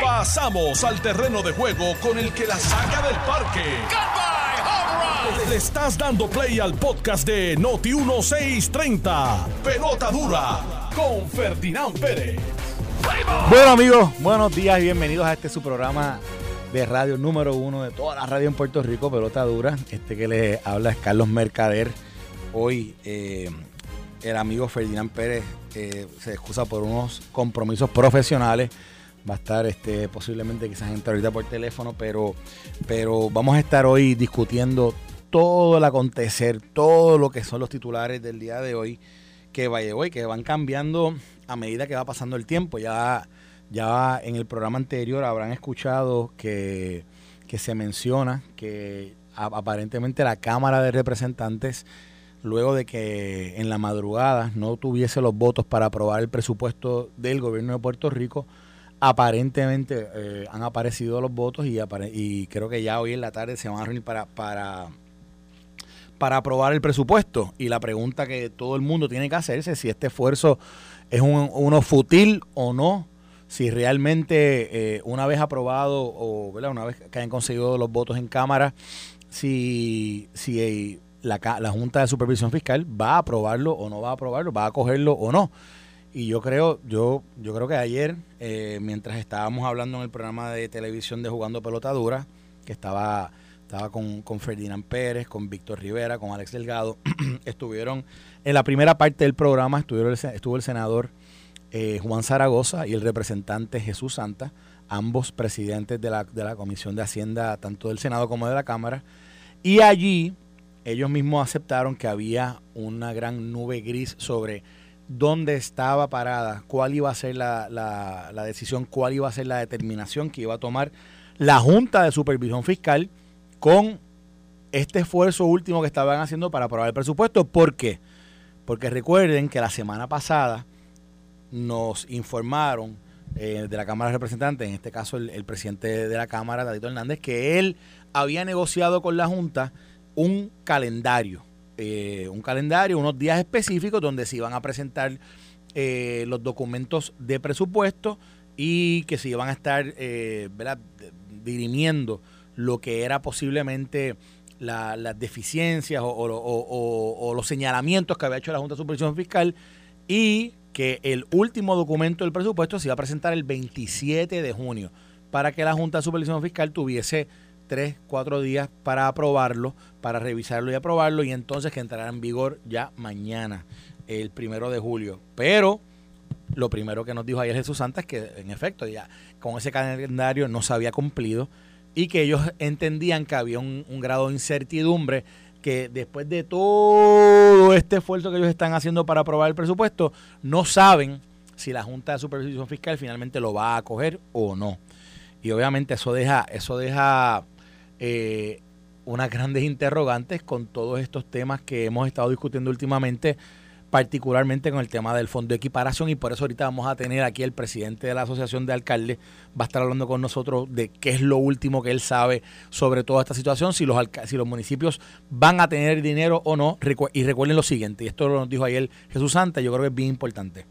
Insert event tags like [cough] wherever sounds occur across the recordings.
Pasamos al terreno de juego con el que la saca del parque. Le estás dando play al podcast de Noti 1630. Pelota dura con Ferdinand Pérez. Bueno amigos, buenos días y bienvenidos a este su programa de radio número uno de toda la radio en Puerto Rico, Pelota Dura. Este que les habla es Carlos Mercader. Hoy eh, el amigo Ferdinand Pérez se excusa por unos compromisos profesionales. Va a estar este, posiblemente quizás entre ahorita por teléfono, pero, pero vamos a estar hoy discutiendo todo el acontecer, todo lo que son los titulares del día de hoy, que vaya hoy, que van cambiando a medida que va pasando el tiempo. Ya, ya en el programa anterior habrán escuchado que, que se menciona que aparentemente la Cámara de Representantes luego de que en la madrugada no tuviese los votos para aprobar el presupuesto del gobierno de Puerto Rico, aparentemente eh, han aparecido los votos y, creo que ya hoy en la tarde se van a reunir para, para, para aprobar el presupuesto. Y la pregunta que todo el mundo tiene que hacerse es si este esfuerzo es un, uno fútil o no, si realmente eh, una vez aprobado o una vez que hayan conseguido los votos en Cámara, si, si la, la Junta de Supervisión Fiscal va a aprobarlo o no va a aprobarlo, va a cogerlo o no. Y yo creo, yo, yo creo que ayer, eh, mientras estábamos hablando en el programa de televisión de Jugando Pelotadura, que estaba, estaba con, con Ferdinand Pérez, con Víctor Rivera, con Alex Delgado, [clears throat] estuvieron en la primera parte del programa, estuvieron estuvo el senador eh, Juan Zaragoza y el representante Jesús Santa, ambos presidentes de la, de la Comisión de Hacienda, tanto del Senado como de la Cámara. Y allí ellos mismos aceptaron que había una gran nube gris sobre dónde estaba parada, cuál iba a ser la, la, decisión, cuál iba a ser la determinación que iba a tomar la Junta de Supervisión Fiscal con este esfuerzo último que estaban haciendo para aprobar el presupuesto. ¿Por qué? Porque recuerden que la semana pasada nos informaron eh, de la Cámara de Representantes, en este caso el, el presidente de la Cámara, David Hernández, que él había negociado con la Junta un calendario, eh, un calendario, unos días específicos donde se iban a presentar eh, los documentos de presupuesto y que se iban a estar eh, dirimiendo lo que era posiblemente las deficiencias o, los señalamientos que había hecho la Junta de Supervisión Fiscal y que el último documento del presupuesto se iba a presentar el 27 de junio para que la Junta de Supervisión Fiscal tuviese tres, cuatro días para aprobarlo, para revisarlo y aprobarlo, y entonces que entrará en vigor ya mañana, el primero de julio. Pero lo primero que nos dijo ayer Jesús Santa es que, en efecto, ya con ese calendario no se había cumplido y que ellos entendían que había un, grado de incertidumbre que después de todo este esfuerzo que ellos están haciendo para aprobar el presupuesto, no saben si la Junta de Supervisión Fiscal finalmente lo va a acoger o no. Y obviamente eso deja, eso deja eh, unas grandes interrogantes con todos estos temas que hemos estado discutiendo últimamente, particularmente con el tema del fondo de equiparación y por eso ahorita vamos a tener aquí el presidente de la Asociación de Alcaldes, va a estar hablando con nosotros de qué es lo último que él sabe sobre toda esta situación, si los, si los municipios van a tener dinero o no, y recuerden lo siguiente, y esto lo dijo ayer Jesús Santa, yo creo que es bien importante.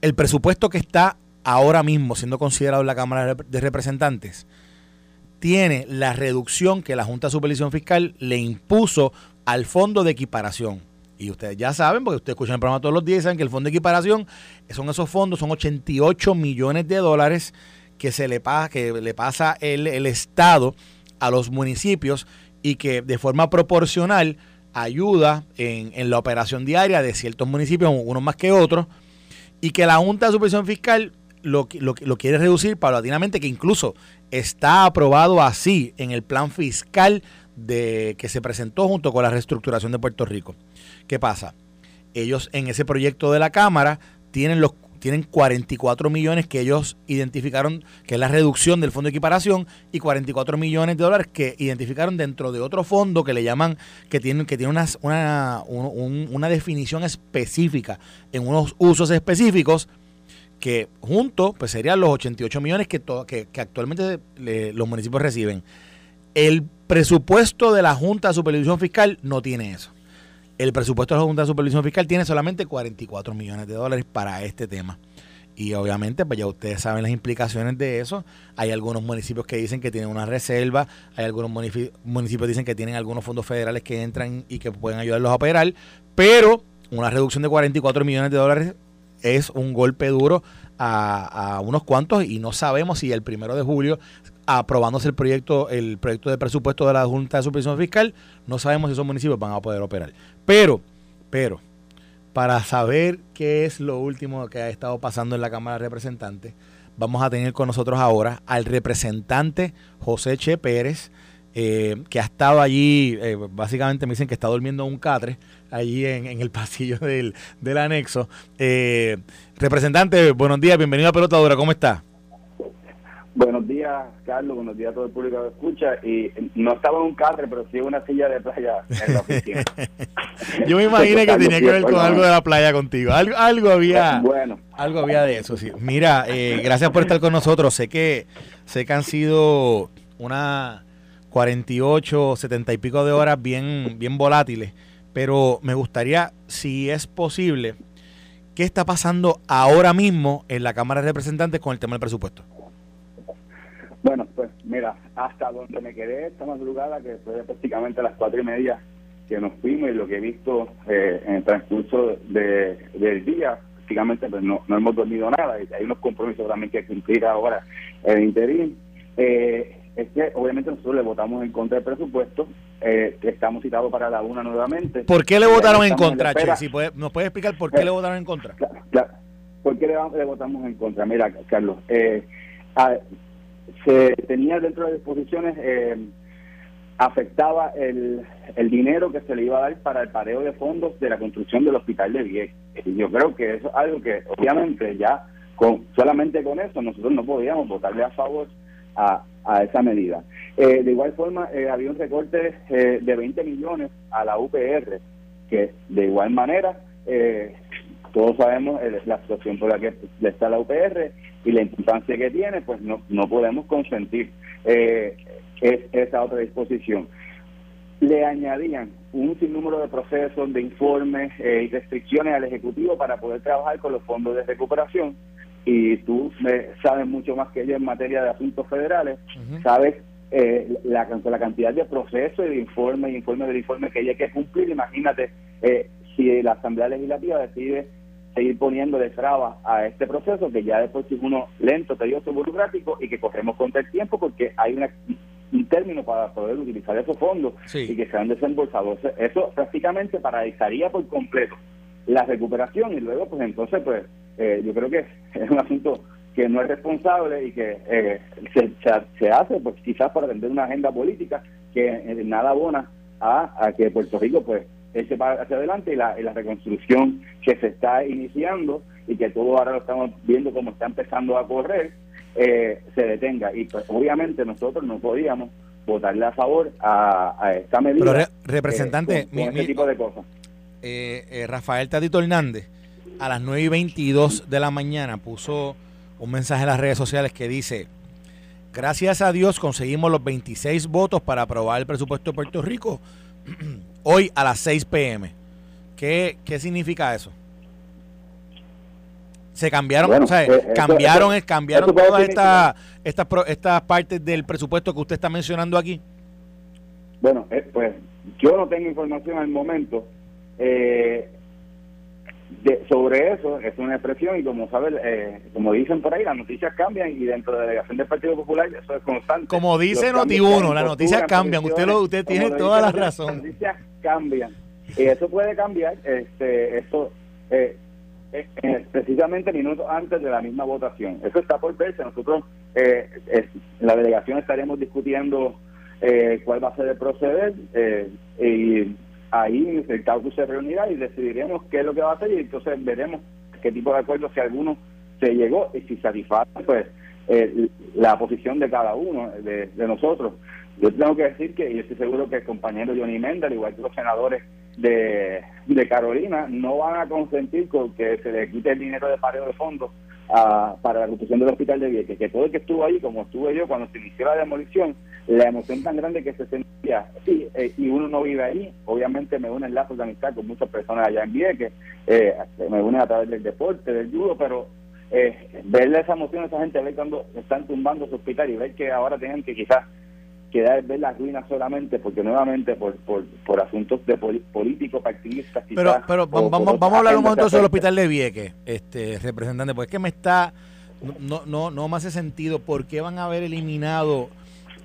El presupuesto que está ahora mismo siendo considerado en la Cámara de Representantes, tiene la reducción que la Junta de Supervisión Fiscal le impuso al fondo de equiparación. Y ustedes ya saben, porque ustedes escuchan el programa todos los días, saben que el fondo de equiparación son esos fondos, son 88 millones de dólares que se le pasa, que le pasa el, el Estado a los municipios y que de forma proporcional ayuda en, en, la operación diaria de ciertos municipios, unos más que otros, y que la Junta de Supervisión Fiscal lo, lo, lo, quiere reducir paulatinamente, que incluso está aprobado así en el plan fiscal de, que se presentó junto con la reestructuración de Puerto Rico. ¿Qué pasa? Ellos en ese proyecto de la Cámara tienen los tienen 44 millones que ellos identificaron que es la reducción del fondo de equiparación y 44 millones de dólares que identificaron dentro de otro fondo que le llaman que tiene que tiene una, una, una definición específica en unos usos específicos que juntos pues serían los 88 millones que, que, actualmente los municipios reciben. El presupuesto de la Junta de Supervisión Fiscal no tiene eso. El presupuesto de la Junta de Supervisión Fiscal tiene solamente 44 millones de dólares para este tema. Y obviamente, pues ya ustedes saben las implicaciones de eso. Hay algunos municipios que dicen que tienen una reserva, hay algunos municipios que dicen que tienen algunos fondos federales que entran y que pueden ayudarlos a operar, pero una reducción de 44 millones de dólares es un golpe duro a, unos cuantos y no sabemos si el primero de julio aprobándose el proyecto el proyecto de presupuesto de la Junta de Supervisión Fiscal no sabemos si esos municipios van a poder operar. Pero pero para saber qué es lo último que ha estado pasando en la Cámara de Representantes vamos a tener con nosotros ahora al representante José Che Pérez eh, que ha estado allí, eh, básicamente me dicen que está durmiendo en un catre allí en, en el pasillo [laughs] del, del anexo. Eh, representante, buenos días, bienvenido a Pelotadura, ¿cómo está? Buenos días, Carlos. Buenos días a todo el público que escucha. Y no estaba en un catre, pero sí en una silla de playa en la oficina. [laughs] Yo me imaginé que tenía que ver con algo de la playa contigo. Algo, algo había. Bueno. Algo había de eso, sí. Mira, eh, gracias por estar con nosotros. Sé que, sé que han sido una 48, 70 y pico de horas bien, bien volátiles. Pero me gustaría, si es posible, ¿qué está pasando ahora mismo en la Cámara de Representantes con el tema del presupuesto? Bueno, pues mira, hasta donde me quedé esta madrugada, que fue prácticamente a las cuatro y media que nos fuimos y lo que he visto eh, en el transcurso de, del día, prácticamente pues no, no hemos dormido nada y hay unos compromisos también que cumplir ahora el interín. Eh, es que obviamente nosotros le votamos en contra del presupuesto, eh, estamos citados para la una nuevamente. ¿Por qué le votaron en contra, Che? Si puede, ¿Nos puede explicar por qué eh, le votaron en contra? Claro, claro. ¿Por qué le, le, votamos en contra? Mira, Carlos, eh, a, se tenía dentro de las disposiciones, eh, afectaba el, el dinero que se le iba a dar para el pareo de fondos de la construcción del hospital de Vieques. Y yo creo que eso es algo que obviamente ya con solamente con eso nosotros no podíamos votarle a favor a, a esa medida. Eh, de igual forma, eh, había un recorte eh, de 20 millones a la UPR, que de igual manera, eh, todos sabemos la situación por la que está la UPR y la importancia que tiene, pues no, no podemos consentir es, esa otra disposición. Le añadían un sinnúmero de procesos, de informes y restricciones al Ejecutivo para poder trabajar con los fondos de recuperación y tú sabes mucho más que yo en materia de asuntos federales, uh -huh. sabes eh, la, la cantidad de procesos y de informes y informes de informes que hay que cumplir. Imagínate eh, si la Asamblea Legislativa decide seguir poniéndole trabas a este proceso, que ya después es uno lento, tedioso, burocrático y que corremos contra el tiempo porque hay una, un término para poder utilizar esos fondos sí. y que sean desembolsados. Eso prácticamente paralizaría por completo la recuperación y luego pues entonces pues eh, yo creo que es un asunto que no es responsable y que eh, se, se, se, hace pues quizás para atender una agenda política que eh, nada abona a, a, que Puerto Rico pues eche para hacia adelante y la, y la reconstrucción que se está iniciando y que todo ahora lo estamos viendo como está empezando a correr eh, se detenga. Y pues obviamente nosotros no podíamos votarle a favor a, a esta medida Pero re, representante eh, con, con mi, este tipo de cosas eh, Rafael Tatito Hernández a las 9 y 22 de la mañana puso un mensaje en las redes sociales que dice, gracias a Dios conseguimos los 26 votos para aprobar el presupuesto de Puerto Rico [clears throat] hoy a las 6 pm. ¿Qué, qué significa eso? Se cambiaron, bueno, o sea, eh, cambiaron, eso, cambiaron eso todas estas estas estas partes del presupuesto que usted está mencionando aquí. Bueno, eh, pues yo no tengo información al momento. Eh, de, sobre eso es una expresión y como saben, eh, como dicen por ahí, las noticias cambian y dentro de la delegación del Partido Popular eso es constante. Como dice Noti1, las noticias cambian, usted lo, usted tiene toda la razón. Las noticias cambian y eso puede cambiar, este, eso eh, eh, precisamente minutos antes de la misma votación. Eso está por verse. Nosotros eh, la delegación estaremos discutiendo cuál va a ser el proceder y ahí el caucus se reunirá y decidiremos qué es lo que va a hacer y entonces veremos qué tipo de acuerdo si alguno se llegó y si satisface pues eh, la posición de cada uno de, nosotros. Yo tengo que decir que, y estoy seguro que el compañero Johnny Menda, al igual que los senadores de, de Carolina, no van a consentir con que se le quite el dinero de pareo de fondos a, para la construcción del hospital de Vieques, que todo el que estuvo ahí, como estuve yo cuando se inició la demolición, la emoción tan grande que se sentía, sí, eh, y uno no vive ahí, obviamente me unen lazos de amistad con muchas personas allá en Vieques, eh, me unen a través del deporte, del judo, pero eh, verle esa emoción a esa gente, ver cuando están tumbando su hospital y ver que ahora tienen que quizás quedar ver las ruinas solamente porque nuevamente por, por, por asuntos de políticos, activistas pero pero vamos, vamos, a hablar un momento sobre el hospital de Vieques este representante pues es que me está no no no me hace sentido por qué van a haber eliminado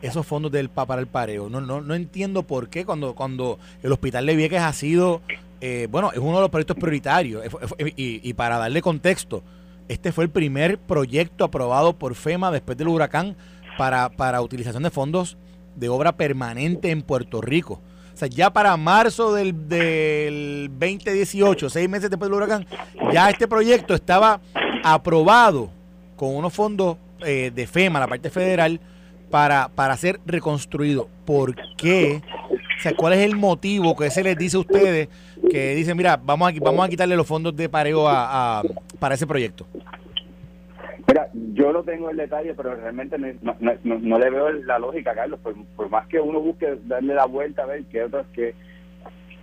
esos fondos del para el pareo. No no no entiendo por qué cuando cuando el hospital de Vieques ha sido eh, bueno es uno de los proyectos prioritarios y, y para darle contexto este fue el primer proyecto aprobado por FEMA después del huracán para, para utilización de fondos de obra permanente en Puerto Rico. O sea, ya para marzo del, del 2018, seis meses después del huracán, ya este proyecto estaba aprobado con unos fondos eh, de FEMA, la parte federal, para, para ser reconstruido. ¿Por qué? O sea, ¿cuál es el motivo que se les dice a ustedes que dicen, mira, vamos a, vamos a quitarle los fondos de pareo a, para ese proyecto? Mira, yo no tengo el detalle, pero realmente no, le veo la lógica, Carlos. Por, más que uno busque darle la vuelta a ver qué otras que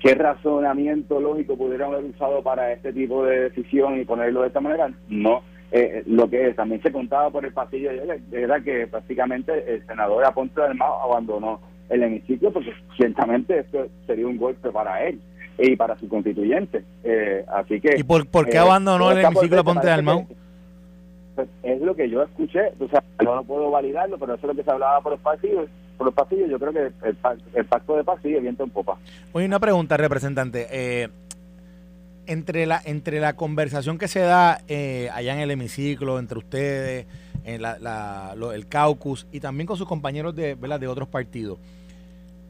qué razonamiento lógico pudieran haber usado para este tipo de decisión y ponerlo de esta manera, no. Eh, lo que también se contaba por el pasillo era que prácticamente el senador Aponte del Mao abandonó el hemiciclo porque ciertamente esto sería un golpe para él y para su constituyente. Eh, así que. ¿Y por, qué abandonó el hemiciclo Aponte del Mao? Es lo que yo escuché, o sea, no puedo validarlo, pero eso es lo que se hablaba por los pasillos. Por los pasillos, yo creo que el, pacto de paz sigue viento en popa. Oye, una pregunta, representante. Eh, entre la entre la conversación que se da eh, allá en el hemiciclo, entre ustedes, en la, el caucus y también con sus compañeros de, de otros partidos,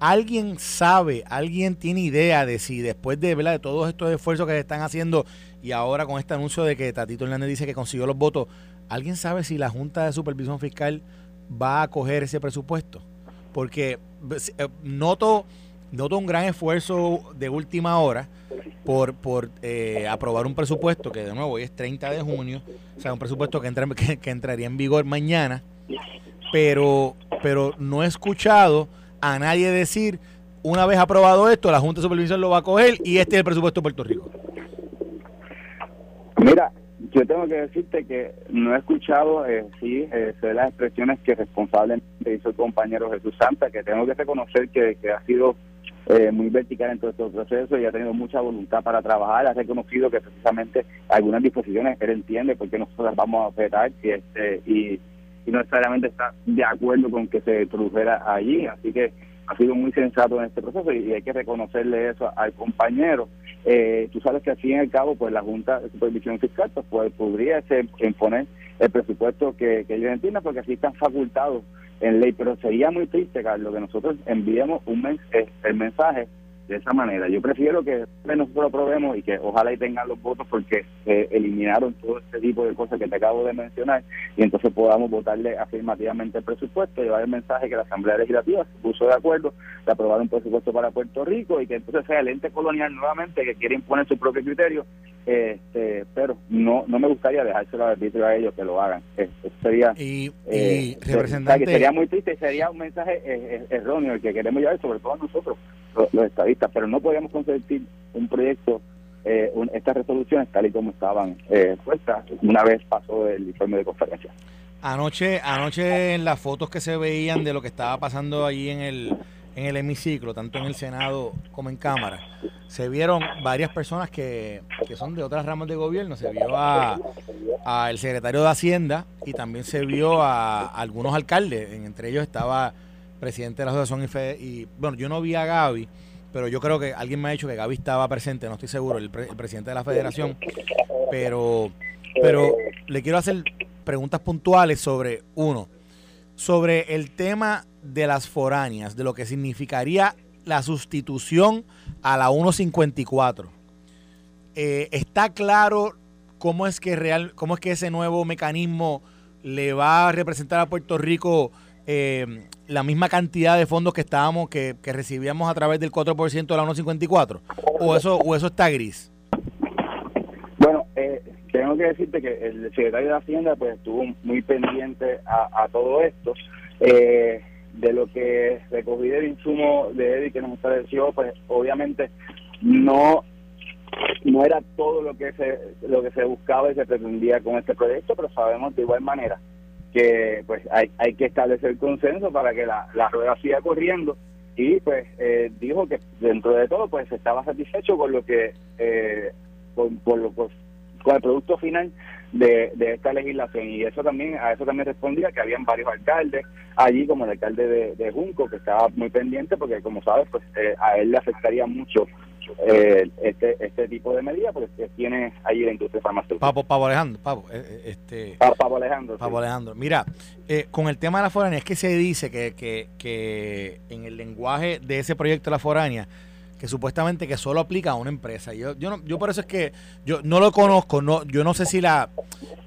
¿alguien sabe, alguien tiene idea de si después de, de todos estos esfuerzos que se están haciendo y ahora con este anuncio de que Tatito Hernández dice que consiguió los votos, ¿Alguien sabe si la Junta de Supervisión Fiscal va a coger ese presupuesto? Porque eh, noto, noto un gran esfuerzo de última hora por, por eh, aprobar un presupuesto que de nuevo hoy es 30 de junio, o sea, un presupuesto que, entra, [laughs] que, entraría en vigor mañana, pero, pero no he escuchado a nadie decir, una vez aprobado esto, la Junta de Supervisión lo va a coger y este es el presupuesto de Puerto Rico. Mira, yo tengo que decirte que no he escuchado, eh, sí, eh, las expresiones que responsablemente hizo el compañero Jesús Santa, que tengo que reconocer que, ha sido eh, muy vertical en todo este proceso y ha tenido mucha voluntad para trabajar, ha reconocido que precisamente algunas disposiciones él entiende porque nosotros vamos a operar y, este, y, y no necesariamente está de acuerdo con que se produjera allí, así que ha sido muy sensato en este proceso y hay que reconocerle eso al compañero. Eh, tú sabes que al fin y al cabo, pues la Junta de Supervisión Fiscal pues, pues podría imponer el presupuesto que, que ellos entiendan, porque así están facultados en ley, pero sería muy triste, Carlos, que nosotros enviemos un eh, el mensaje de esa manera. Yo prefiero que nosotros lo probemos y que ojalá y tengan los votos porque eh, eliminaron todo este tipo de cosas que te acabo de mencionar y entonces podamos votarle afirmativamente el presupuesto, llevar el mensaje que la Asamblea Legislativa se puso de acuerdo de aprobar un presupuesto para Puerto Rico y que entonces sea el ente colonial nuevamente que quiere imponer su propio criterio, este, pero no no me gustaría dejárselo a ellos que lo hagan. Eso sería y, eh, representante... sería muy triste y sería un mensaje eh, erróneo el que queremos llevar sobre todo nosotros los, estadistas, pero no podíamos consentir un proyecto, eh, estas resoluciones tal y como estaban eh, puestas una vez pasó el informe de conferencia. Anoche, anoche en las fotos que se veían de lo que estaba pasando allí en el, en el hemiciclo, tanto en el Senado como en Cámara, se vieron varias personas que, que son de otras ramas de gobierno. Se vio a, a, secretario de Hacienda y también se vio a, algunos alcaldes. Entre ellos estaba presidente de la asociación y, y bueno, yo no vi a Gaby, pero yo creo que alguien me ha dicho que Gaby estaba presente, no estoy seguro, el, presidente de la federación, pero, pero le quiero hacer preguntas puntuales sobre, uno, sobre el tema de las foráneas, de lo que significaría la sustitución a la 154. Eh, ¿Está claro cómo es que real, cómo es que ese nuevo mecanismo le va a representar a Puerto Rico eh, la misma cantidad de fondos que estábamos, que, recibíamos a través del 4% de la 1.54? ¿O eso, ¿O eso está gris? Bueno, eh, tengo que decirte que el secretario de Hacienda pues estuvo muy pendiente a, todo esto. Eh, de lo que recogí del insumo de Eddie que nos estableció, pues obviamente no no era todo lo que se lo que se buscaba y se pretendía con este proyecto, pero sabemos de igual manera que pues hay, hay que establecer consenso para que la, la rueda siga corriendo. Y pues eh, dijo que dentro de todo pues estaba satisfecho con lo que eh, con, lo, con el producto final de, de, esta legislación. Y eso también a eso también respondía que habían varios alcaldes allí como el alcalde de, de Junco que estaba muy pendiente porque como sabes pues eh, a él le afectaría mucho eh, este este tipo de medidas porque tiene allí la industria farmacéutica. Pavo, Alejandro, Pavo, eh, eh, este, Pavo Alejandro. Pavo Alejandro. Mira, con el tema de la foránea es que se dice que, que, que en el lenguaje de ese proyecto de la foránea que supuestamente que solo aplica a una empresa. Yo, yo, no, yo por eso es que yo no lo conozco, no, yo no sé si la,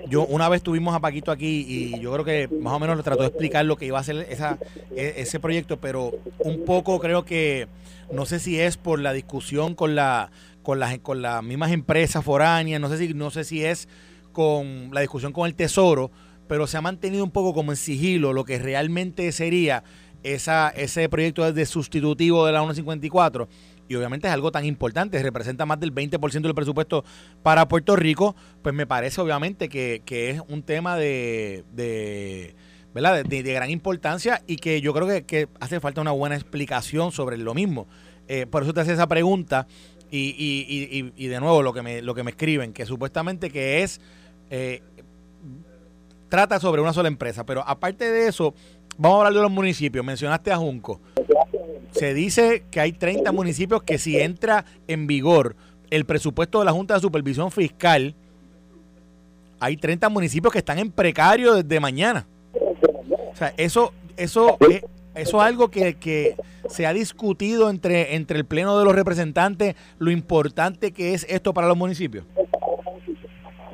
yo una vez tuvimos a Paquito aquí y yo creo que más o menos le trató de explicar lo que iba a ser esa, e, ese proyecto, pero un poco creo que no sé si es por la discusión con la con las con las mismas empresas foráneas, no sé si no sé si es con la discusión con el Tesoro, pero se ha mantenido un poco como en sigilo lo que realmente sería esa, ese proyecto de sustitutivo de la 154 y obviamente es algo tan importante, representa más del 20% del presupuesto para Puerto Rico, pues me parece obviamente que, es un tema de, de ¿verdad? De, gran importancia y que yo creo que, hace falta una buena explicación sobre lo mismo. Eh, por eso te hace esa pregunta y, y, y, de nuevo lo que me, lo que me escriben, que supuestamente que es... Eh, trata sobre una sola empresa, pero aparte de eso, vamos a hablar de los municipios. Mencionaste a Junco. Se dice que hay 30 municipios que si entra en vigor el presupuesto de la Junta de Supervisión Fiscal, hay 30 municipios que están en precario desde mañana. O sea, eso, eso, es, eso es algo que, que se ha discutido entre, entre el Pleno de los Representantes, lo importante que es esto para los municipios.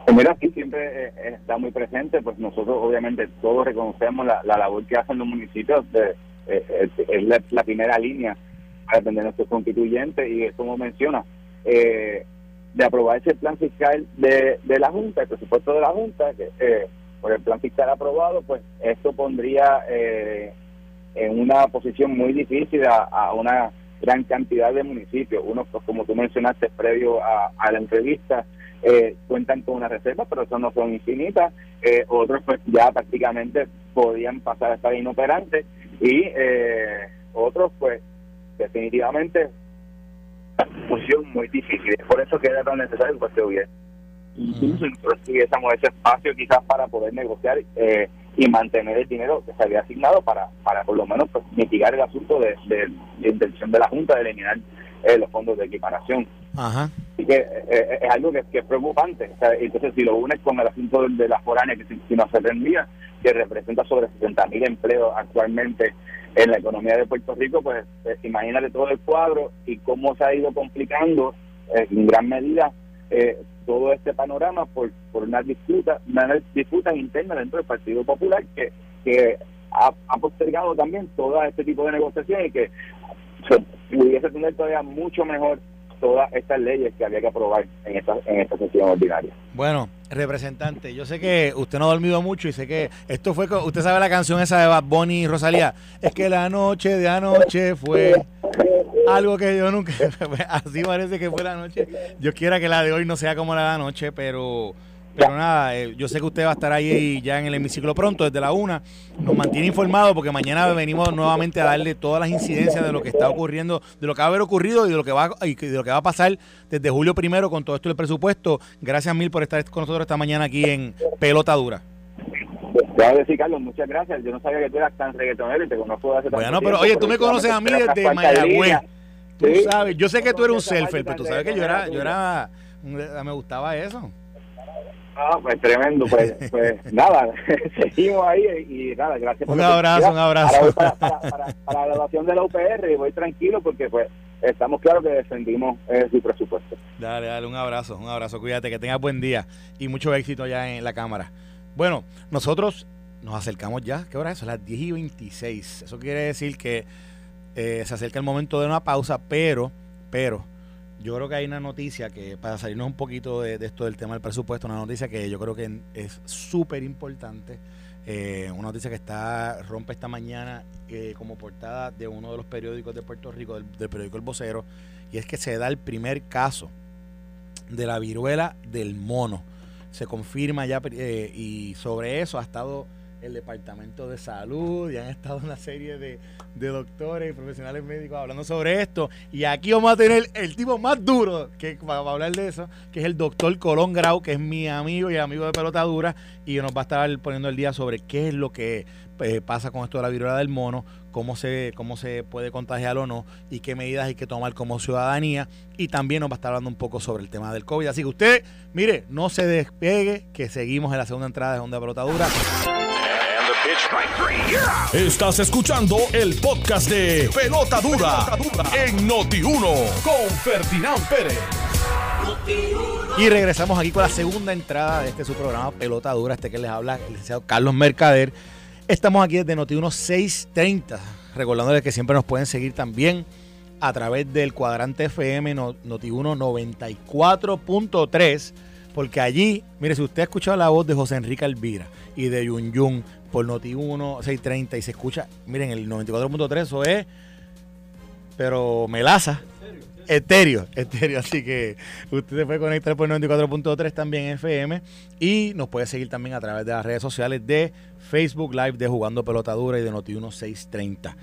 Pues mira, aquí siempre eh, está muy presente, pues nosotros obviamente todos reconocemos la, labor que hacen los municipios, de, eh, es la, primera línea para atender a nuestros constituyentes y como menciona, eh, de aprobarse el plan fiscal de, de la Junta, el presupuesto de la Junta, que por el plan fiscal aprobado, pues esto pondría en una posición muy difícil a, una gran cantidad de municipios. Uno, pues como tú mencionaste previo a, a la entrevista, eh, cuentan con una reserva, pero eso no son infinitas. Eh, otros pues ya prácticamente podían pasar a estar inoperantes y eh, otros pues definitivamente posición muy difícil. Por eso que era tan necesario que se hubiera. Incluso tuviésemos ese espacio quizás para poder negociar y mantener el dinero que se había asignado para, para por lo menos pues, mitigar el asunto de, de, intención de la Junta de eliminar los fondos de equiparación. Ajá. Así que eh, eh, es algo que, es preocupante. entonces, si lo unes con el asunto de la foránea, que si, no se tendría, que representa sobre 60 mil empleos actualmente en la economía de Puerto Rico, pues eh, imagínate todo el cuadro y cómo se ha ido complicando en gran medida todo este panorama por, por una disputa, una disputa interna dentro del Partido Popular que, que ha, ha postergado también todo este tipo de negociaciones y que se pudiese tener todavía mucho mejor todas estas leyes que había que aprobar en esta, en esta sesión ordinaria. Bueno, representante, yo sé que usted no ha dormido mucho y sé que esto fue, usted sabe la canción esa de Bad Bunny y Rosalía, es que la noche de anoche fue algo que yo nunca, [laughs] así parece que fue la noche, yo quiera que la de hoy no sea como la de anoche, pero pero nada, eh, yo sé que usted va a estar ahí ya en el hemiciclo pronto, desde la una. Nos mantiene informado porque mañana venimos nuevamente a darle todas las incidencias de lo que está ocurriendo, de lo que va a haber ocurrido y de lo que va, y de lo que va a pasar desde julio primero con todo esto del presupuesto. Gracias mil por estar con nosotros esta mañana aquí en Pelota Dura. Claro decir, Carlos, muchas gracias. Yo no sabía que tú eras tan reggaetonero y te conozco hace Bueno, pero oye, tú me conoces a mí desde Mayagüez. Tú sabes, yo sé que tú eres un selfie, pero tú sabes que yo era, yo era, me gustaba eso. Ah, pues tremendo, pues, [laughs] pues nada, [laughs] seguimos ahí y nada, gracias por Un abrazo, un abrazo. Para, la evaluación de la UPR y voy tranquilo porque pues estamos claros que defendimos eh, su presupuesto. Dale, dale, un abrazo, un abrazo, cuídate, que tengas buen día y mucho éxito allá en la cámara. Bueno, nosotros nos acercamos ya, ¿qué hora es? Son las 10 y 26. Eso quiere decir que eh, se acerca el momento de una pausa, pero, pero, yo creo que hay una noticia que, para salirnos un poquito de, esto del tema del presupuesto, una noticia que yo creo que es súper importante. Eh, una noticia que está rompe esta mañana eh, como portada de uno de los periódicos de Puerto Rico, del, periódico El Vocero, y es que se da el primer caso de la viruela del mono. Se confirma ya eh, y sobre eso ha estado el Departamento de Salud y han estado una serie de, doctores y profesionales médicos hablando sobre esto. Y aquí vamos a tener el tipo más duro que va a hablar de eso, que es el doctor Colón Grau, que es mi amigo y amigo de pelota dura, y nos va a estar poniendo el día sobre qué es lo que eh, pasa con esto de la viruela del mono, cómo se, cómo se puede contagiar o no y qué medidas hay que tomar como ciudadanía. Y también nos va a estar hablando un poco sobre el tema del COVID. Así que usted, mire, no se despegue, que seguimos en la segunda entrada de Onda Pelotadura. Estás escuchando el podcast de Pelota Dura, en Noti1 con Ferdinand Pérez. Y regresamos aquí con la segunda entrada de este su programa Pelota Dura, este que les habla el licenciado Carlos Mercader. Estamos aquí desde Noti1 630, recordándoles que siempre nos pueden seguir también a través del cuadrante FM Noti1 94.3, porque allí, mire, si usted ha escuchado la voz de José Enrique Alvira y de Yun Yun por Noti1 630 y se escucha, miren, el 94.3, eso es, pero melaza. Estéreo, estéreo, así que usted se puede conectar por 94.3 también FM y nos puede seguir también a través de las redes sociales de Facebook Live de Jugando Pelotadura y de Noti1 630.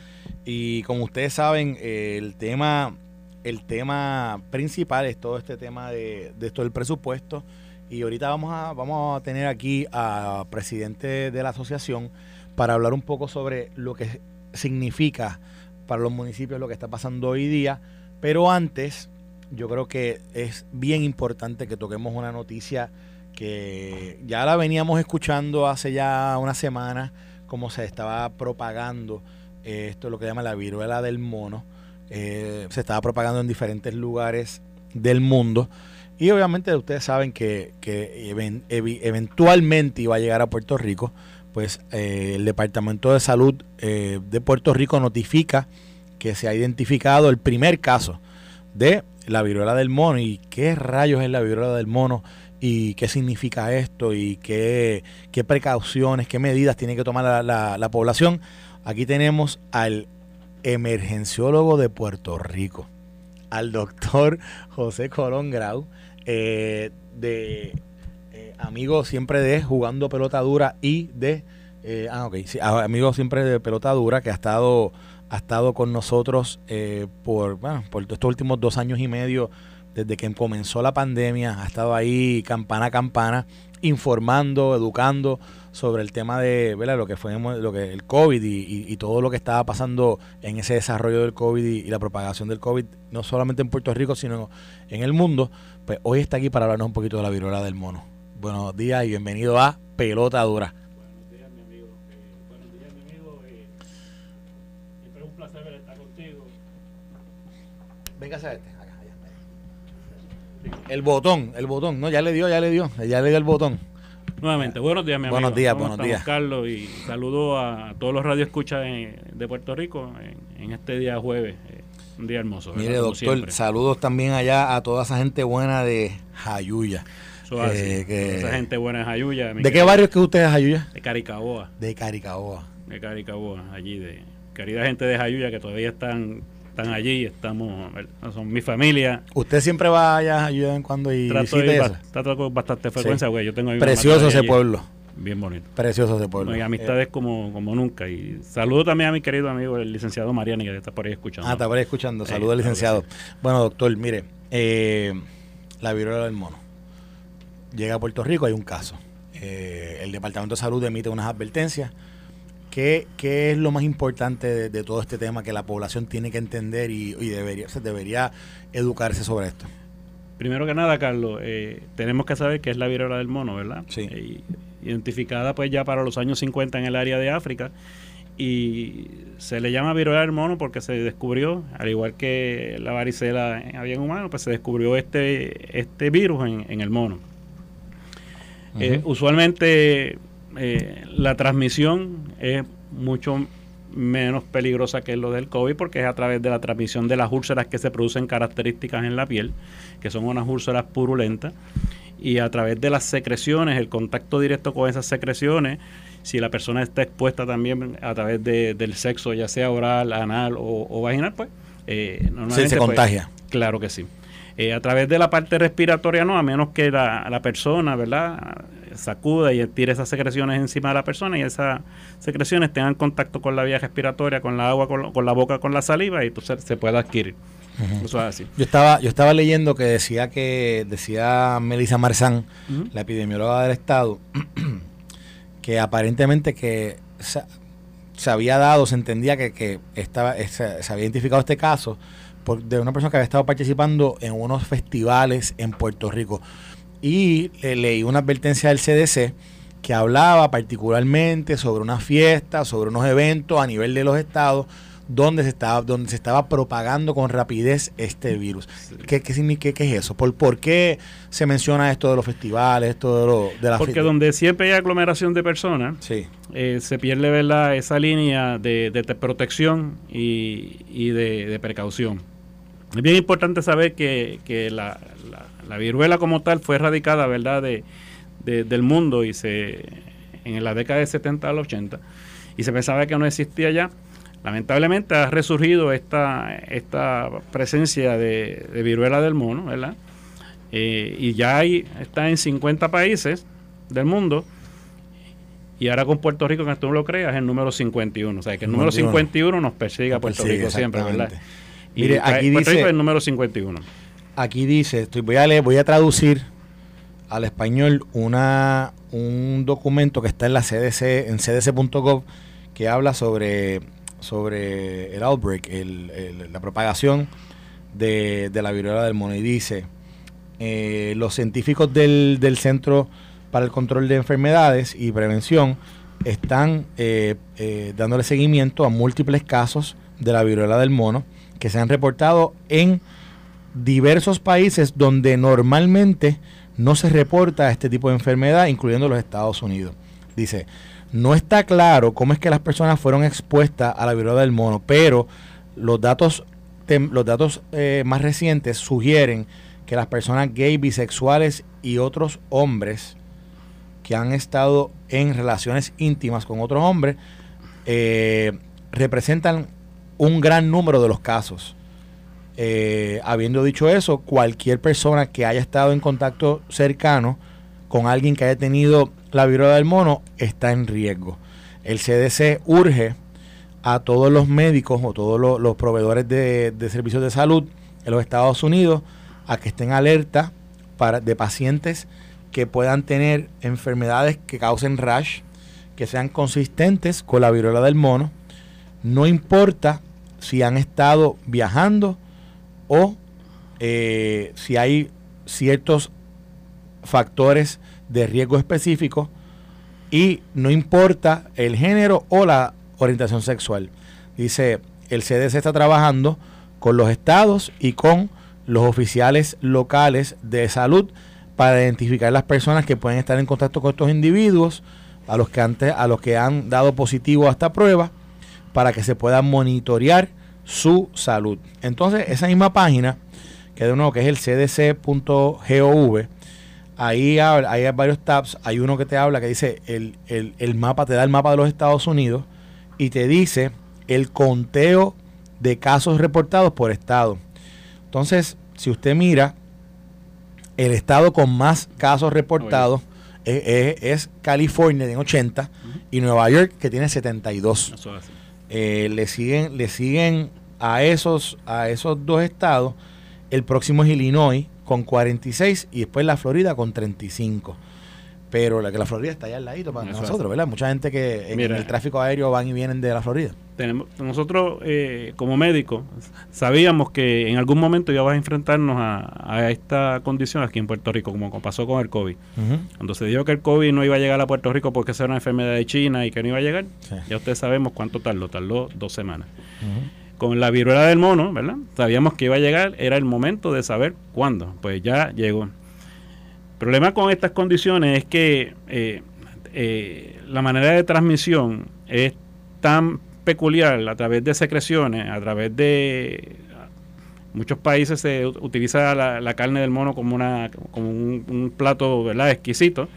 Y como ustedes saben, el tema el tema principal es todo este tema de, de esto del presupuesto y ahorita vamos a, vamos a tener aquí a presidente de la asociación para hablar un poco sobre lo que significa para los municipios lo que está pasando hoy día. Pero antes, yo creo que es bien importante que toquemos una noticia que ya la veníamos escuchando hace ya una semana, como se estaba propagando eh, esto es lo que llama la viruela del mono. Eh, se estaba propagando en diferentes lugares del mundo. Y obviamente ustedes saben que, eventualmente iba a llegar a Puerto Rico, pues eh, el Departamento de Salud eh, de Puerto Rico notifica que se ha identificado el primer caso de la viruela del mono. ¿Y qué rayos es la viruela del mono? ¿Y qué significa esto? ¿Y qué, precauciones, qué medidas tiene que tomar la, la población? Aquí tenemos al emergenciólogo de Puerto Rico, al doctor José Colón Grau eh, de eh, amigos siempre de jugando pelota dura y de eh, ah, okay, sí, amigos siempre de pelota dura que ha estado ha estado con nosotros eh, por bueno, por estos últimos dos años y medio desde que comenzó la pandemia ha estado ahí campana a campana informando educando sobre el tema de ¿verdad? lo que fue lo que el COVID y, todo lo que estaba pasando en ese desarrollo del COVID y, la propagación del COVID, no solamente en Puerto Rico, sino en el mundo, pues hoy está aquí para hablarnos un poquito de la viruela del mono. Buenos días y bienvenido a Pelota Dura. Buenos días, mi amigo. Eh, buenos días, mi amigo. Eh, siempre es un placer estar contigo. Venga a este. El botón, el botón, no, ya le dio, ya le dio, ya le dio el botón. Nuevamente, buenos días, mi amigo. Buenos días, buenos días. Carlos, y saludo a todos los radioescuchas de Puerto Rico en, este día jueves, eh, un día hermoso. Mire, doctor, saludos también allá a toda esa gente buena de Jayuya. Eh, esa gente buena de Jayuya. ¿De qué barrio es que usted es Jayuya? De Caricaboa. De Caricaboa. De Caricaboa, allí, de querida gente de Jayuya que todavía están están allí, estamos, son mi familia. ¿Usted siempre va allá ayudar en cuando y trato, de, trato con bastante frecuencia, yo tengo Precioso ese pueblo. Bien bonito. Precioso ese pueblo. y amistades eh. como, como nunca. Y saludo también a mi querido amigo, el licenciado Mariani, que está por ahí escuchando. Ah, está por ahí escuchando. Saludos, al eh, licenciado. Bueno, doctor, mire, eh, la viruela del mono. Llega a Puerto Rico, hay un caso. el Departamento de Salud emite unas advertencias ¿Qué, ¿Qué, es lo más importante de, todo este tema que la población tiene que entender y, debería, se debería educarse sobre esto? Primero que nada, Carlos, eh, tenemos que saber qué es la viruela del mono, ¿verdad? Sí. Eh, identificada pues ya para los años 50 en el área de África y se le llama viruela del mono porque se descubrió, al igual que la varicela había en humanos, pues se descubrió este, este virus en, el mono. Eh, usualmente eh, la transmisión es mucho menos peligrosa que lo del COVID porque es a través de la transmisión de las úlceras que se producen características en la piel, que son unas úlceras purulentas, y a través de las secreciones, el contacto directo con esas secreciones, si la persona está expuesta también a través del sexo, ya sea oral, anal o, vaginal, pues eh, normalmente... se pues, contagia. claro que sí. Eh, a través de la parte respiratoria no, a menos que la, la persona, ¿verdad? Sacuda y tire esas secreciones encima de la persona y esas secreciones tengan contacto con la vía respiratoria, con la agua, con, la boca, con la saliva y entonces se puede adquirir. Eso es así. Yo estaba, yo estaba leyendo que decía que, decía Melissa Marzán, la epidemióloga del estado, [clears throat] que aparentemente que se, había dado, se entendía que, que estaba, se, se había identificado este caso de una persona que había estado participando en unos festivales en Puerto Rico. Y leí una advertencia del CDC que hablaba particularmente sobre una fiesta, sobre unos eventos a nivel de los estados donde se estaba, donde se estaba propagando con rapidez este virus. ¿Qué, qué, qué, qué es eso? ¿Por, ¿Por qué se menciona esto de los festivales, esto de, lo, de la Porque donde siempre hay aglomeración de personas, sí. Eh, se pierde ¿verdad? esa línea de, de, protección y, y de, de, precaución. Es bien importante saber que, que la, la viruela como tal fue erradicada, ¿verdad?, de, del mundo y se en la década de 70 al 80 y se pensaba que no existía ya. Lamentablemente ha resurgido esta, esta presencia de, viruela del mono, ¿verdad? Eh, y ya hay, está en 50 países del mundo. Y ahora con Puerto Rico, que tú no lo creas, es el número 51. O sea, que el número 51 nos persigue a Puerto Rico siempre, ¿verdad? Y Mire, aquí Puerto dice, Rico es el número 51 aquí dice, estoy, voy, a leer, voy a traducir al español una, un documento que está en la CDC, en cdc.gov, que habla sobre, sobre el outbreak, la propagación de, la viruela del mono. Y dice, eh, los científicos del, del, Centro para el Control de Enfermedades y Prevención están eh, eh, dándole seguimiento a múltiples casos de la viruela del mono que se han reportado en diversos países donde normalmente no se reporta este tipo de enfermedad, incluyendo los Estados Unidos. Dice, no está claro cómo es que las personas fueron expuestas a la viruela del mono, pero los datos, los datos eh, más recientes sugieren que las personas gay, bisexuales y otros hombres que han estado en relaciones íntimas con otros hombres eh, representan un gran número de los casos. Eh, habiendo dicho eso, cualquier persona que haya estado en contacto cercano con alguien que haya tenido la viruela del mono está en riesgo. El CDC urge a todos los médicos o todos los, proveedores de, servicios de salud en los Estados Unidos a que estén alerta para, de pacientes que puedan tener enfermedades que causen rash, que sean consistentes con la viruela del mono. No importa si han estado viajando o eh, si hay ciertos factores de riesgo específicos y no importa el género o la orientación sexual. Dice, el CDC está trabajando con los estados y con los oficiales locales de salud para identificar las personas que pueden estar en contacto con estos individuos, a los que antes, a los que han dado positivo a esta prueba, para que se pueda monitorear su salud. Entonces, esa misma página, que de nuevo que es el cdc.gov, ahí hay varios tabs. Hay uno que te habla que dice el, el, mapa, te da el mapa de los Estados Unidos y te dice el conteo de casos reportados por estado. Entonces, si usted mira, el estado con más casos reportados es, California, en 80, y Nueva York, que tiene 72. Eh, le siguen, le siguen a esos, a esos dos estados. El próximo es Illinois con 46 y después la Florida con 35. Pero la que la Florida está allá al ladito para nosotros, ¿verdad? Mucha gente que en, el tráfico aéreo van y vienen de la Florida. Tenemos, nosotros, eh, como médicos, sabíamos que en algún momento íbamos a enfrentarnos a, esta condición aquí en Puerto Rico, como pasó con el COVID. Cuando se dijo que el COVID no iba a llegar a Puerto Rico porque era una enfermedad de China y que no iba a llegar, ya ustedes sabemos cuánto tardó, tardó dos semanas con la viruela del mono, ¿verdad? Sabíamos que iba a llegar, era el momento de saber cuándo. Pues ya llegó. El problema con estas condiciones es que eh, eh, la manera de transmisión es tan peculiar a través de secreciones, a través de muchos países se utiliza la, carne del mono como una como un, un plato ¿verdad? exquisito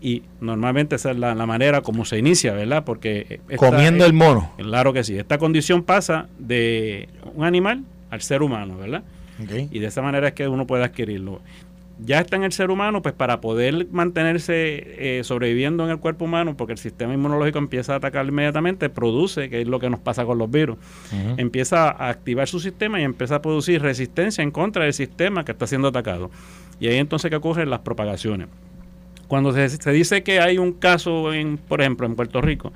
y normalmente esa es la, manera como se inicia, ¿verdad? Porque... Comiendo el mono. Claro que sí. Esta condición pasa de un animal al ser humano, ¿verdad? Y de esa manera es que uno puede adquirirlo ya está en el ser humano, pues para poder mantenerse eh, sobreviviendo en el cuerpo humano, porque el sistema inmunológico empieza a atacar inmediatamente, produce, que es lo que nos pasa con los virus, empieza a activar su sistema y empieza a producir resistencia en contra del sistema que está siendo atacado. Y ahí entonces que ocurren las propagaciones. Cuando se, dice que hay un caso, en, por ejemplo, en Puerto Rico,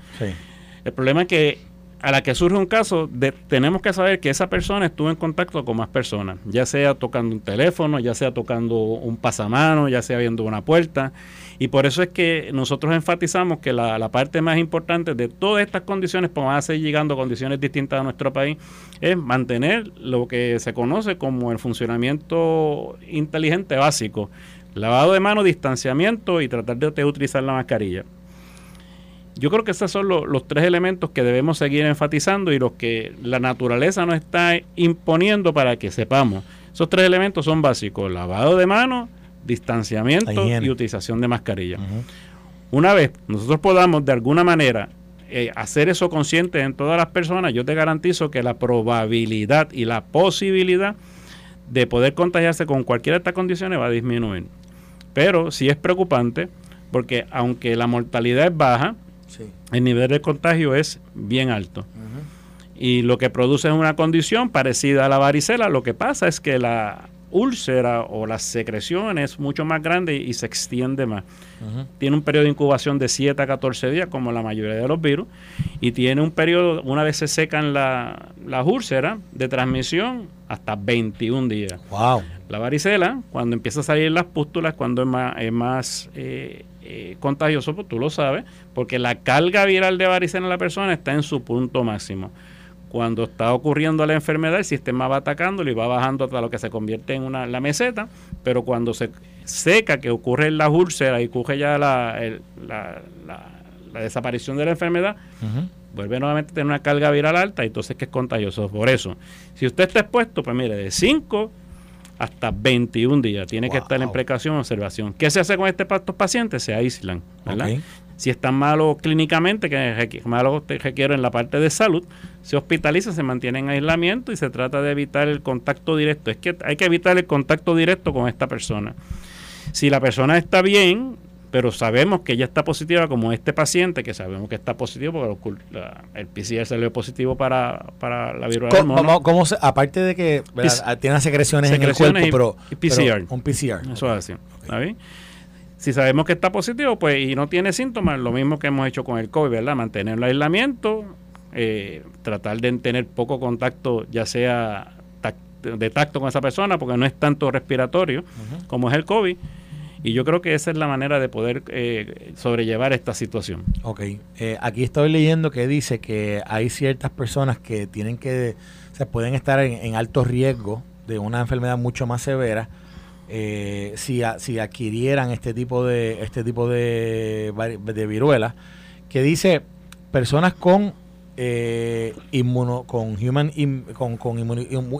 el problema es que a la que surge un caso, tenemos que saber que esa persona estuvo en contacto con más personas, ya sea tocando un teléfono, ya sea tocando un pasamano, ya sea viendo una puerta. Y por eso es que nosotros enfatizamos que la, parte más importante de todas estas condiciones, pues van a seguir llegando a condiciones distintas a nuestro país, es mantener lo que se conoce como el funcionamiento inteligente básico. Lavado de manos, distanciamiento y tratar de utilizar la mascarilla. Yo creo que esos son los, tres elementos que debemos seguir enfatizando y los que la naturaleza nos está imponiendo para que sepamos. Esos tres elementos son básicos, lavado de manos, distanciamiento y utilización de mascarilla. Una vez nosotros podamos de alguna manera eh, hacer eso consciente en todas las personas, yo te garantizo que la probabilidad y la posibilidad de poder contagiarse con cualquiera de estas condiciones va a disminuir. Pero sí es preocupante porque aunque la mortalidad es baja, el nivel de contagio es bien alto. Y lo que produce es una condición parecida a la varicela. Lo que pasa es que la úlcera o la secreción es mucho más grande y se extiende más. Tiene un periodo de incubación de 7 a 14 días, como la mayoría de los virus, y tiene un periodo, una vez se secan las úlceras, de transmisión hasta 21 días. Wow. La varicela, cuando empieza a salir las pústulas, cuando es más, es más eh, eh, contagioso, pues tú lo sabes, porque la carga viral de varicela en la persona está en su punto máximo. Cuando está ocurriendo la enfermedad, el sistema va atacándolo y va bajando hasta lo que se convierte en una, la meseta, pero cuando se seca, que ocurre en la úlcera y ocurre ya la, la, desaparición de la enfermedad, vuelve nuevamente a tener una carga viral alta y entonces que es contagioso. Por eso, si usted está expuesto, pues mire, de 5 hasta 21 días. Tiene que estar en precaución observación. ¿Qué se hace con este, estos pacientes? Se aíslan, ¿verdad? Si están malos clínicamente, que malos requieren la parte de salud, se hospitaliza, se mantiene en aislamiento y se trata de evitar el contacto directo. Es que hay que evitar el contacto directo con esta persona. Si la persona está bien, pero sabemos que ella está positiva, como este paciente, que sabemos que está positivo, porque el PCR salió positivo para, para la viruela del mono. ¿Cómo, aparte de que tiene secreciones, en el cuerpo, pero, PCR. un PCR. Eso es así. Si sabemos que está positivo, pues y no tiene síntomas, lo mismo que hemos hecho con el COVID, ¿verdad? Mantener el aislamiento, eh, tratar de tener poco contacto, ya sea de tacto con esa persona, porque no es tanto respiratorio como es el COVID y yo creo que esa es la manera de poder eh, sobrellevar esta situación. Ok, eh, aquí estoy leyendo que dice que hay ciertas personas que tienen que, o pueden estar en, alto riesgo de una enfermedad mucho más severa eh, si, si adquirieran este tipo de este tipo de, de viruela, que dice personas con eh, inmuno, con human con, con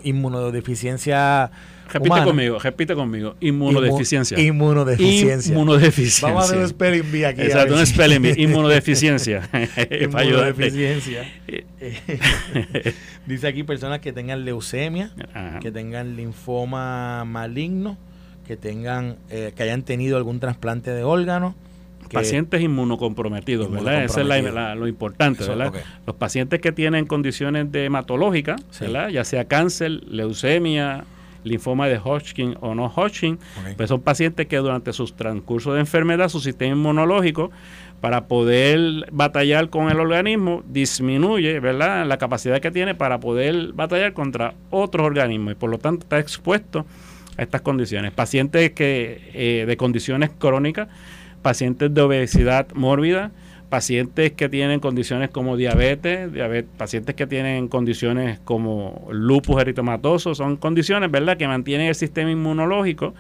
inmunodeficiencia repite conmigo repite conmigo. Inmunodeficiencia. Inmunodeficiencia. Inmunodeficiencia. Vamos a hacer un spelling bee aquí exacto un spelling bee. Inmunodeficiencia. [laughs] [laughs] Inmunodeficiencia. [laughs] Dice aquí personas que tengan leucemia que tengan linfoma maligno que tengan eh, que hayan tenido algún trasplante de órgano pacientes inmunocomprometidos, ¿verdad? Eso es lo importante, ¿verdad? Los pacientes que tienen condiciones de hematológicas, ¿verdad? Ya sea cáncer, leucemia, linfoma de Hodgkin o no Hodgkin, pues son pacientes que durante su transcurso de enfermedad, su sistema inmunológico, para poder batallar con el organismo, disminuye, ¿verdad? La capacidad que tiene para poder batallar contra otros organismos y por lo tanto está expuesto a estas condiciones. Pacientes que eh, de condiciones crónicas, pacientes de obesidad mórbida, pacientes que tienen condiciones como diabetes, pacientes que tienen condiciones como lupus eritomatoso, son condiciones, ¿verdad?, que mantienen el sistema inmunológico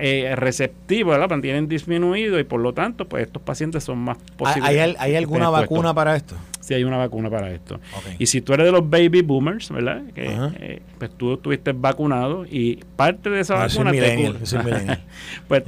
eh, receptivo, ¿verdad?, mantienen disminuido y por lo tanto, pues estos pacientes son más posibles. ¿Hay, alguna vacuna para esto? Si hay una vacuna para esto. Y si tú eres de los baby boomers, ¿verdad? Que, eh, pues tú estuviste vacunado y parte de esa ah, vacuna te [laughs] pues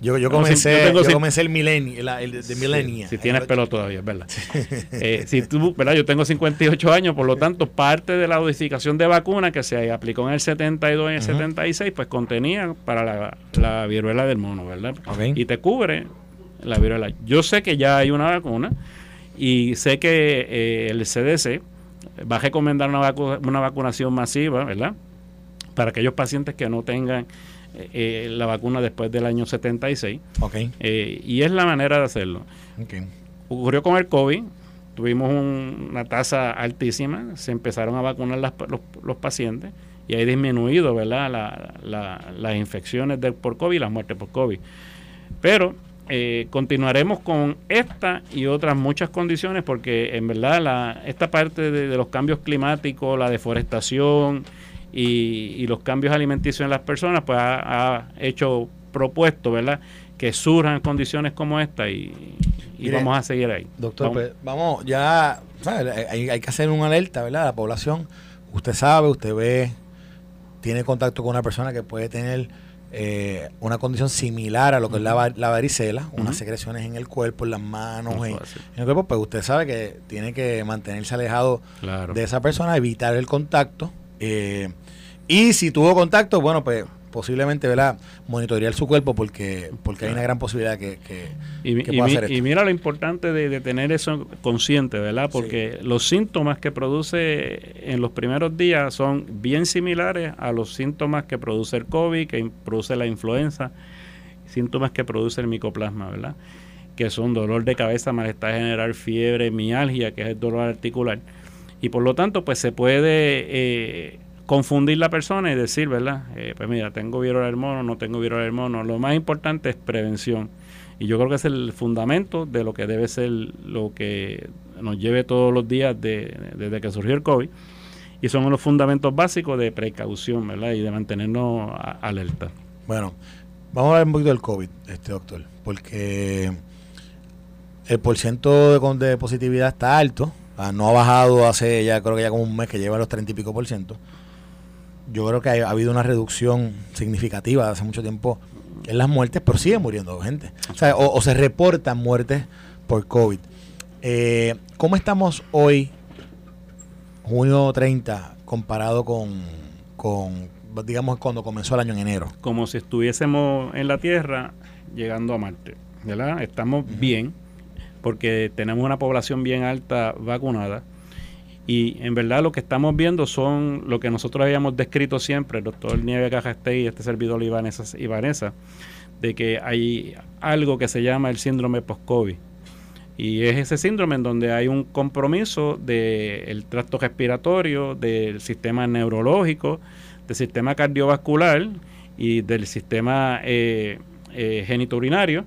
yo, yo, comencé, yo, comencé el milenio, el, de milenia. si tienes pelo todavía, ¿verdad? [laughs] eh, si tú, ¿verdad? Yo tengo 58 años, por lo tanto, parte de la dosificación de vacuna que se aplicó en el 72 y en el 76, pues contenía para la, la viruela del mono, ¿verdad? Y te cubre la viruela. Yo sé que ya hay una vacuna y sé que eh, el CDC va a recomendar una, una vacunación masiva, ¿verdad? Para aquellos pacientes que no tengan eh, eh, la vacuna después del año 76. Okay. y es la manera de hacerlo. Okay. Ocurrió con el COVID, tuvimos una tasa altísima, se empezaron a vacunar los, los, pacientes y hay disminuido ¿verdad? las infecciones de, por COVID y las muertes por COVID. Pero eh, continuaremos con esta y otras muchas condiciones porque en verdad la, esta parte de, los cambios climáticos, la deforestación y, los cambios alimenticios en las personas, pues ha, hecho propuesto, ¿verdad? Que surjan condiciones como esta y, vamos a seguir ahí. Doctor, vamos, pues, ya, hay, hay, que hacer una alerta, ¿verdad? La población, usted sabe, usted ve, tiene contacto con una persona que puede tener eh, una condición similar a lo que es la, varicela, unas secreciones en el cuerpo, en las manos, en, el cuerpo, pues usted sabe que tiene que mantenerse alejado de esa persona, evitar el contacto. Eh, y si tuvo contacto, bueno, pues posiblemente ¿verdad? monitorear su cuerpo porque porque hay una gran posibilidad que, que, y, pueda hacer esto. y mira lo importante de, tener eso consciente, ¿verdad? Porque los síntomas que produce en los primeros días son bien similares a los síntomas que produce el COVID, que produce la influenza, síntomas que produce el micoplasma, ¿verdad? Que son dolor de cabeza, malestar general, fiebre, mialgia, que es el dolor articular. Y por lo tanto, pues se puede eh, confundir la persona y decir, ¿verdad? Eh, pues mira, tengo viruela del mono, no tengo viruela del mono. Lo más importante es prevención. Y yo creo que es el fundamento de lo que debe ser lo que nos lleve todos los días desde que surgió el COVID. Y son los fundamentos básicos de precaución, ¿verdad? Y de mantenernos alerta. Bueno, vamos a hablar un poquito del COVID, este doctor, porque el porcentaje de, de positividad está alto. Ah, no ha bajado hace ya creo que ya como un mes que lleva los 30 y pico por ciento yo creo que ha, habido una reducción significativa hace mucho tiempo en las muertes, pero sigue muriendo gente. O, se reportan muertes por COVID. Eh, ¿Cómo estamos hoy, junio 30, comparado con, con, digamos, cuando comenzó el año en enero? Como si estuviésemos en la Tierra llegando a Marte. ¿verdad? Estamos bien, porque tenemos una población bien alta vacunada y en verdad lo que estamos viendo son lo que nosotros habíamos descrito siempre, el doctor Nieve Cajastey y este servidor Ivanesa, de que hay algo que se llama el síndrome post-COVID. Y es ese síndrome en donde hay un compromiso del tracto respiratorio, del sistema neurológico, del sistema cardiovascular y del sistema eh, eh genitourinario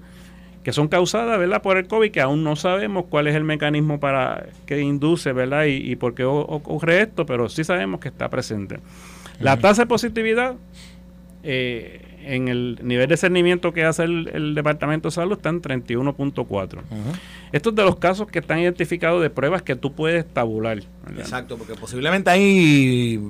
que son causadas ¿verdad? por el COVID, que aún no sabemos cuál es el mecanismo para que induce ¿verdad? Y, por qué ocurre esto, pero sí sabemos que está presente. La tasa de positividad eh, en el nivel de cernimiento que hace el, Departamento de Salud está en 31.4. Estos de los casos que están identificados de pruebas que tú puedes tabular. Exacto, porque posiblemente hay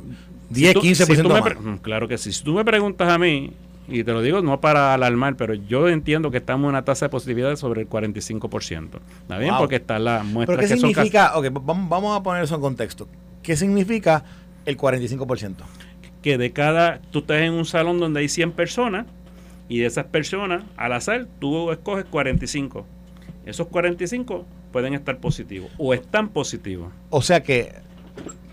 10, 15% más. Mm, claro que sí. Si tú me preguntas a mí, y te lo digo no para alarmar, pero yo entiendo que estamos en una tasa de positividad sobre el 45%. ¿Está bien? Porque está la muestra ¿Pero qué significa? Ok, vamos, a poner eso en contexto. ¿Qué significa el 45%? Que de cada, tú estás en un salón donde hay 100 personas y de esas personas, al azar, tú escoges 45. Esos 45 pueden estar positivos o están positivos. O sea que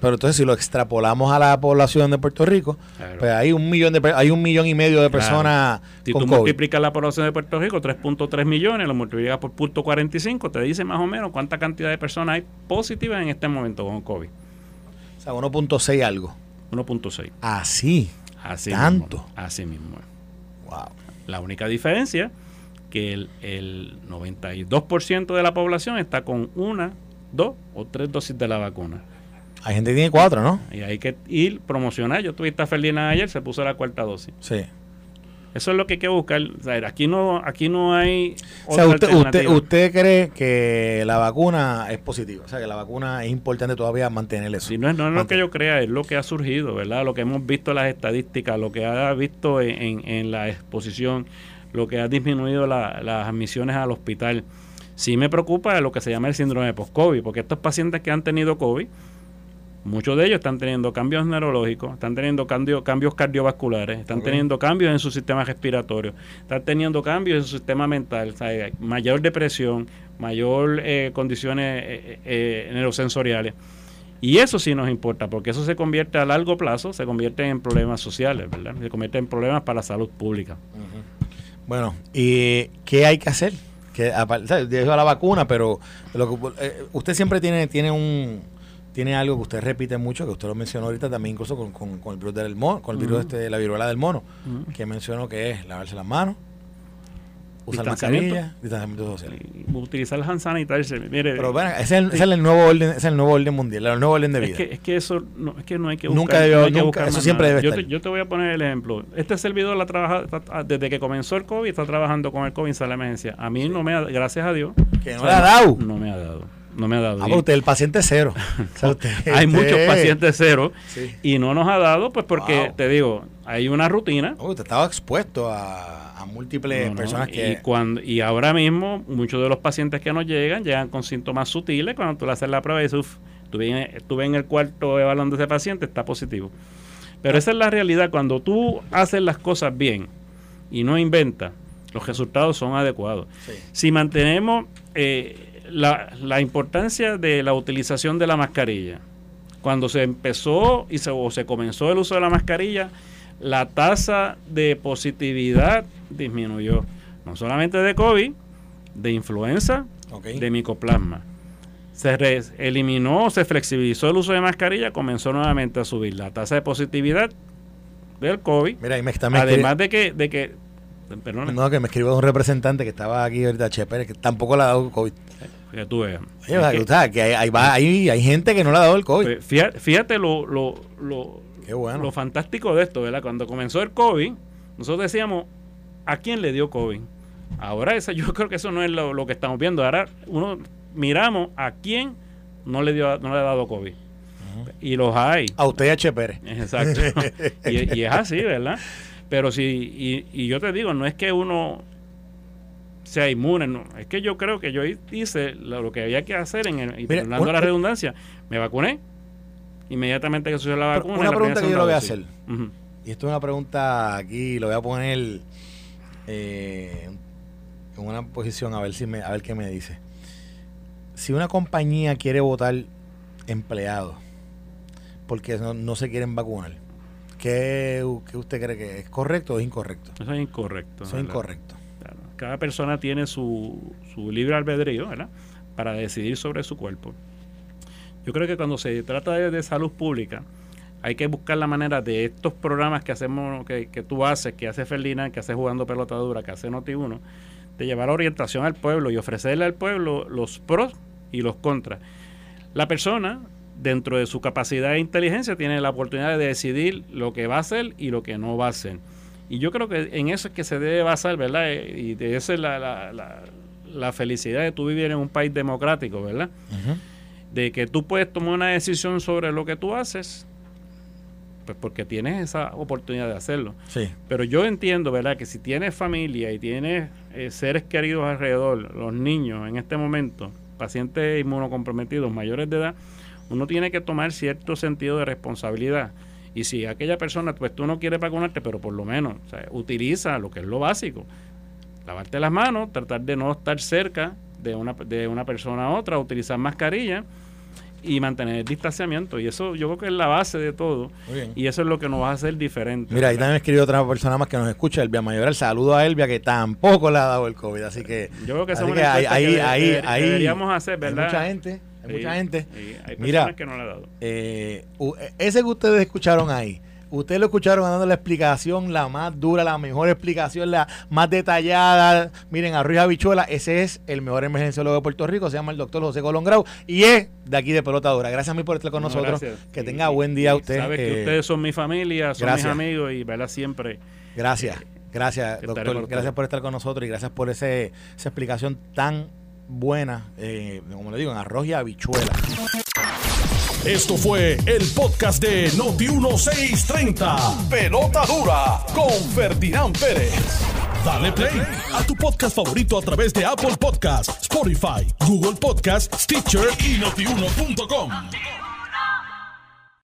pero entonces si lo extrapolamos a la población de Puerto Rico, pues hay un millón de hay un millón y medio de personas si tú multiplicas la población de Puerto Rico 3.3 millones, lo multiplicas por punto 45, te dice más o menos cuánta cantidad de personas hay positivas en este momento con COVID. O sea, 1.6 algo. 1.6. Así. Así tanto. así mismo. Wow. La única diferencia que el, el 92% de la población está con una, dos o tres dosis de la vacuna. Hay gente que tiene cuatro, ¿no? Y hay que ir promocionar. Yo tuve esta Felina ayer, se puso la cuarta dosis. Sí. Eso es lo que hay que buscar. aquí no aquí no hay o sea, usted, usted, usted, cree que la vacuna es positiva, o sea, que la vacuna es importante todavía mantener eso. Sí, no es, no es lo que yo crea, es lo que ha surgido, ¿verdad? Lo que hemos visto en las estadísticas, lo que ha visto en, en, la exposición, lo que ha disminuido las admisiones al hospital. Sí me preocupa lo que se llama el síndrome de post-COVID, porque estos pacientes que han tenido COVID, Muchos de ellos están teniendo cambios neurológicos, están teniendo cambios cardiovasculares, están teniendo cambios en su sistema respiratorio, están teniendo cambios en su sistema mental, mayor depresión, mayor eh, condiciones eh, eh, neurosensoriales. Y eso sí nos importa, porque eso se convierte a largo plazo, se convierte en problemas sociales, ¿verdad? Se convierte en problemas para la salud pública. Bueno, ¿y qué hay que hacer? Que, de eso a la vacuna, pero lo que, usted siempre tiene, tiene un tiene algo que usted repite mucho, que usted lo mencionó ahorita también incluso con, con, el virus del mono, con el virus este, de la viruela del mono, que mencionó que es lavarse las manos, usar mascarilla, distanciamiento social. Utilizar el hand sanitizer. Mire, Pero bueno, ese es, el, nuevo orden, es el nuevo orden mundial, el nuevo orden de vida. Es que, es que eso no, es que no hay que buscar. Nunca debió, nunca, eso siempre debe yo estar. Te, yo te voy a poner el ejemplo. Este servidor la trabaja desde que comenzó el COVID, está trabajando con el COVID en la emergencia. A mí no me ha, gracias a Dios. Que no le ha dado. No me ha dado no me ha dado. Ah, usted el paciente cero. [laughs] [laughs] hay muchos pacientes cero y no nos ha dado, pues porque te digo, hay una rutina. Oh, usted estaba expuesto a, múltiples personas que. Y, cuando, y ahora mismo, muchos de los pacientes que nos llegan, llegan con síntomas sutiles. Cuando tú le haces la prueba y dices, uff, estuve, en el cuarto evaluando a ese paciente, está positivo. Pero esa es la realidad. Cuando tú haces las cosas bien y no inventas, los resultados son adecuados. Si mantenemos. Eh, la, la, importancia de la utilización de la mascarilla. Cuando se empezó y se, o se comenzó el uso de la mascarilla, la tasa de positividad disminuyó. No solamente de COVID, de influenza, de micoplasma. Se eliminó, se flexibilizó el uso de mascarilla, comenzó nuevamente a subir la tasa de positividad del COVID. Mira, me además de que, de que No, que me escribió un representante que estaba aquí ahorita, Chepe, que tampoco le ha dado COVID. Que tú veas. que, hay, hay, hay, gente que no le ha dado el COVID. Pues, fíjate, lo, lo, lo, lo fantástico de esto, ¿verdad? Cuando comenzó el COVID, nosotros decíamos, ¿a quién le dio COVID? Ahora esa, [laughs] yo creo que eso no es lo, que estamos viendo. Ahora uno miramos a quién no le dio no le ha dado COVID. Y los hay. A usted y a Che Pérez. [laughs] Exacto. [laughs] y, y, es así, ¿verdad? Pero si, y, y yo te digo, no es que uno sea inmune. No. Es que yo creo que yo hice lo, que había que hacer, en el, y dando la redundancia, me vacuné. Inmediatamente que sucedió la vacuna. Una pregunta que yo lo voy a hacer. Y esto es una pregunta aquí, lo voy a poner eh, en una posición a ver, si me, a ver qué me dice. Si una compañía quiere votar empleados porque no, no se quieren vacunar, ¿qué, ¿qué, usted cree que es correcto o es incorrecto? Eso es incorrecto. Eso es incorrecto cada persona tiene su, su libre albedrío, ¿verdad? Para decidir sobre su cuerpo. Yo creo que cuando se trata de, salud pública, hay que buscar la manera de estos programas que hacemos, que, que tú haces, que hace Ferdinand, que hace Jugando Pelota Dura, que hace Noti1, de llevar orientación al pueblo y ofrecerle al pueblo los pros y los contras. La persona, dentro de su capacidad e inteligencia, tiene la oportunidad de decidir lo que va a hacer y lo que no va a hacer. Y yo creo que en eso es que se debe basar, ¿verdad? Eh, y de esa es la, la, la, felicidad de tú vivir en un país democrático, ¿verdad? De que tú puedes tomar una decisión sobre lo que tú haces, pues porque tienes esa oportunidad de hacerlo. Sí. Pero yo entiendo, ¿verdad? Que si tienes familia y tienes eh, seres queridos alrededor, los niños en este momento, pacientes inmunocomprometidos mayores de edad, uno tiene que tomar cierto sentido de responsabilidad y si aquella persona, pues tú no quieres vacunarte, pero por lo menos utiliza lo que es lo básico. Lavarte las manos, tratar de no estar cerca de una, de una persona a otra, utilizar mascarilla y mantener el distanciamiento. Y eso yo creo que es la base de todo. Y eso es lo que nos va a hacer diferente. Mira, ahí también escribió otra persona más que nos escucha, Elvia Mayoral. Saludo a Elvia, que tampoco le ha dado el COVID. Así que. Yo creo que, eso es ahí, ahí, ahí, deberíamos hacer, ¿verdad? mucha gente hay mucha gente. hay Mira, que no le ha dado. Eh, ese que ustedes escucharon ahí, ustedes lo escucharon dando la explicación, la más dura, la mejor explicación, la más detallada. Miren, Arroyo Habichuela, ese es el mejor emergenciólogo de Puerto Rico, se llama el doctor José Colón Grau y es de aquí de Pelotadora. Gracias a mí por estar con nosotros. Que tenga buen día usted. Sabes que eh, ustedes son mi familia, son mis amigos y verla siempre. Gracias Gracias, doctor. Gracias por estar con nosotros y gracias por ese, esa explicación tan buena, eh, como le digo, en arroz y habichuela. Esto fue el podcast de Noti1630. Pelota dura con Ferdinand Pérez. Dale play a tu podcast favorito a través de Apple Podcasts, Spotify, Google Podcasts, Stitcher y notiuno.com.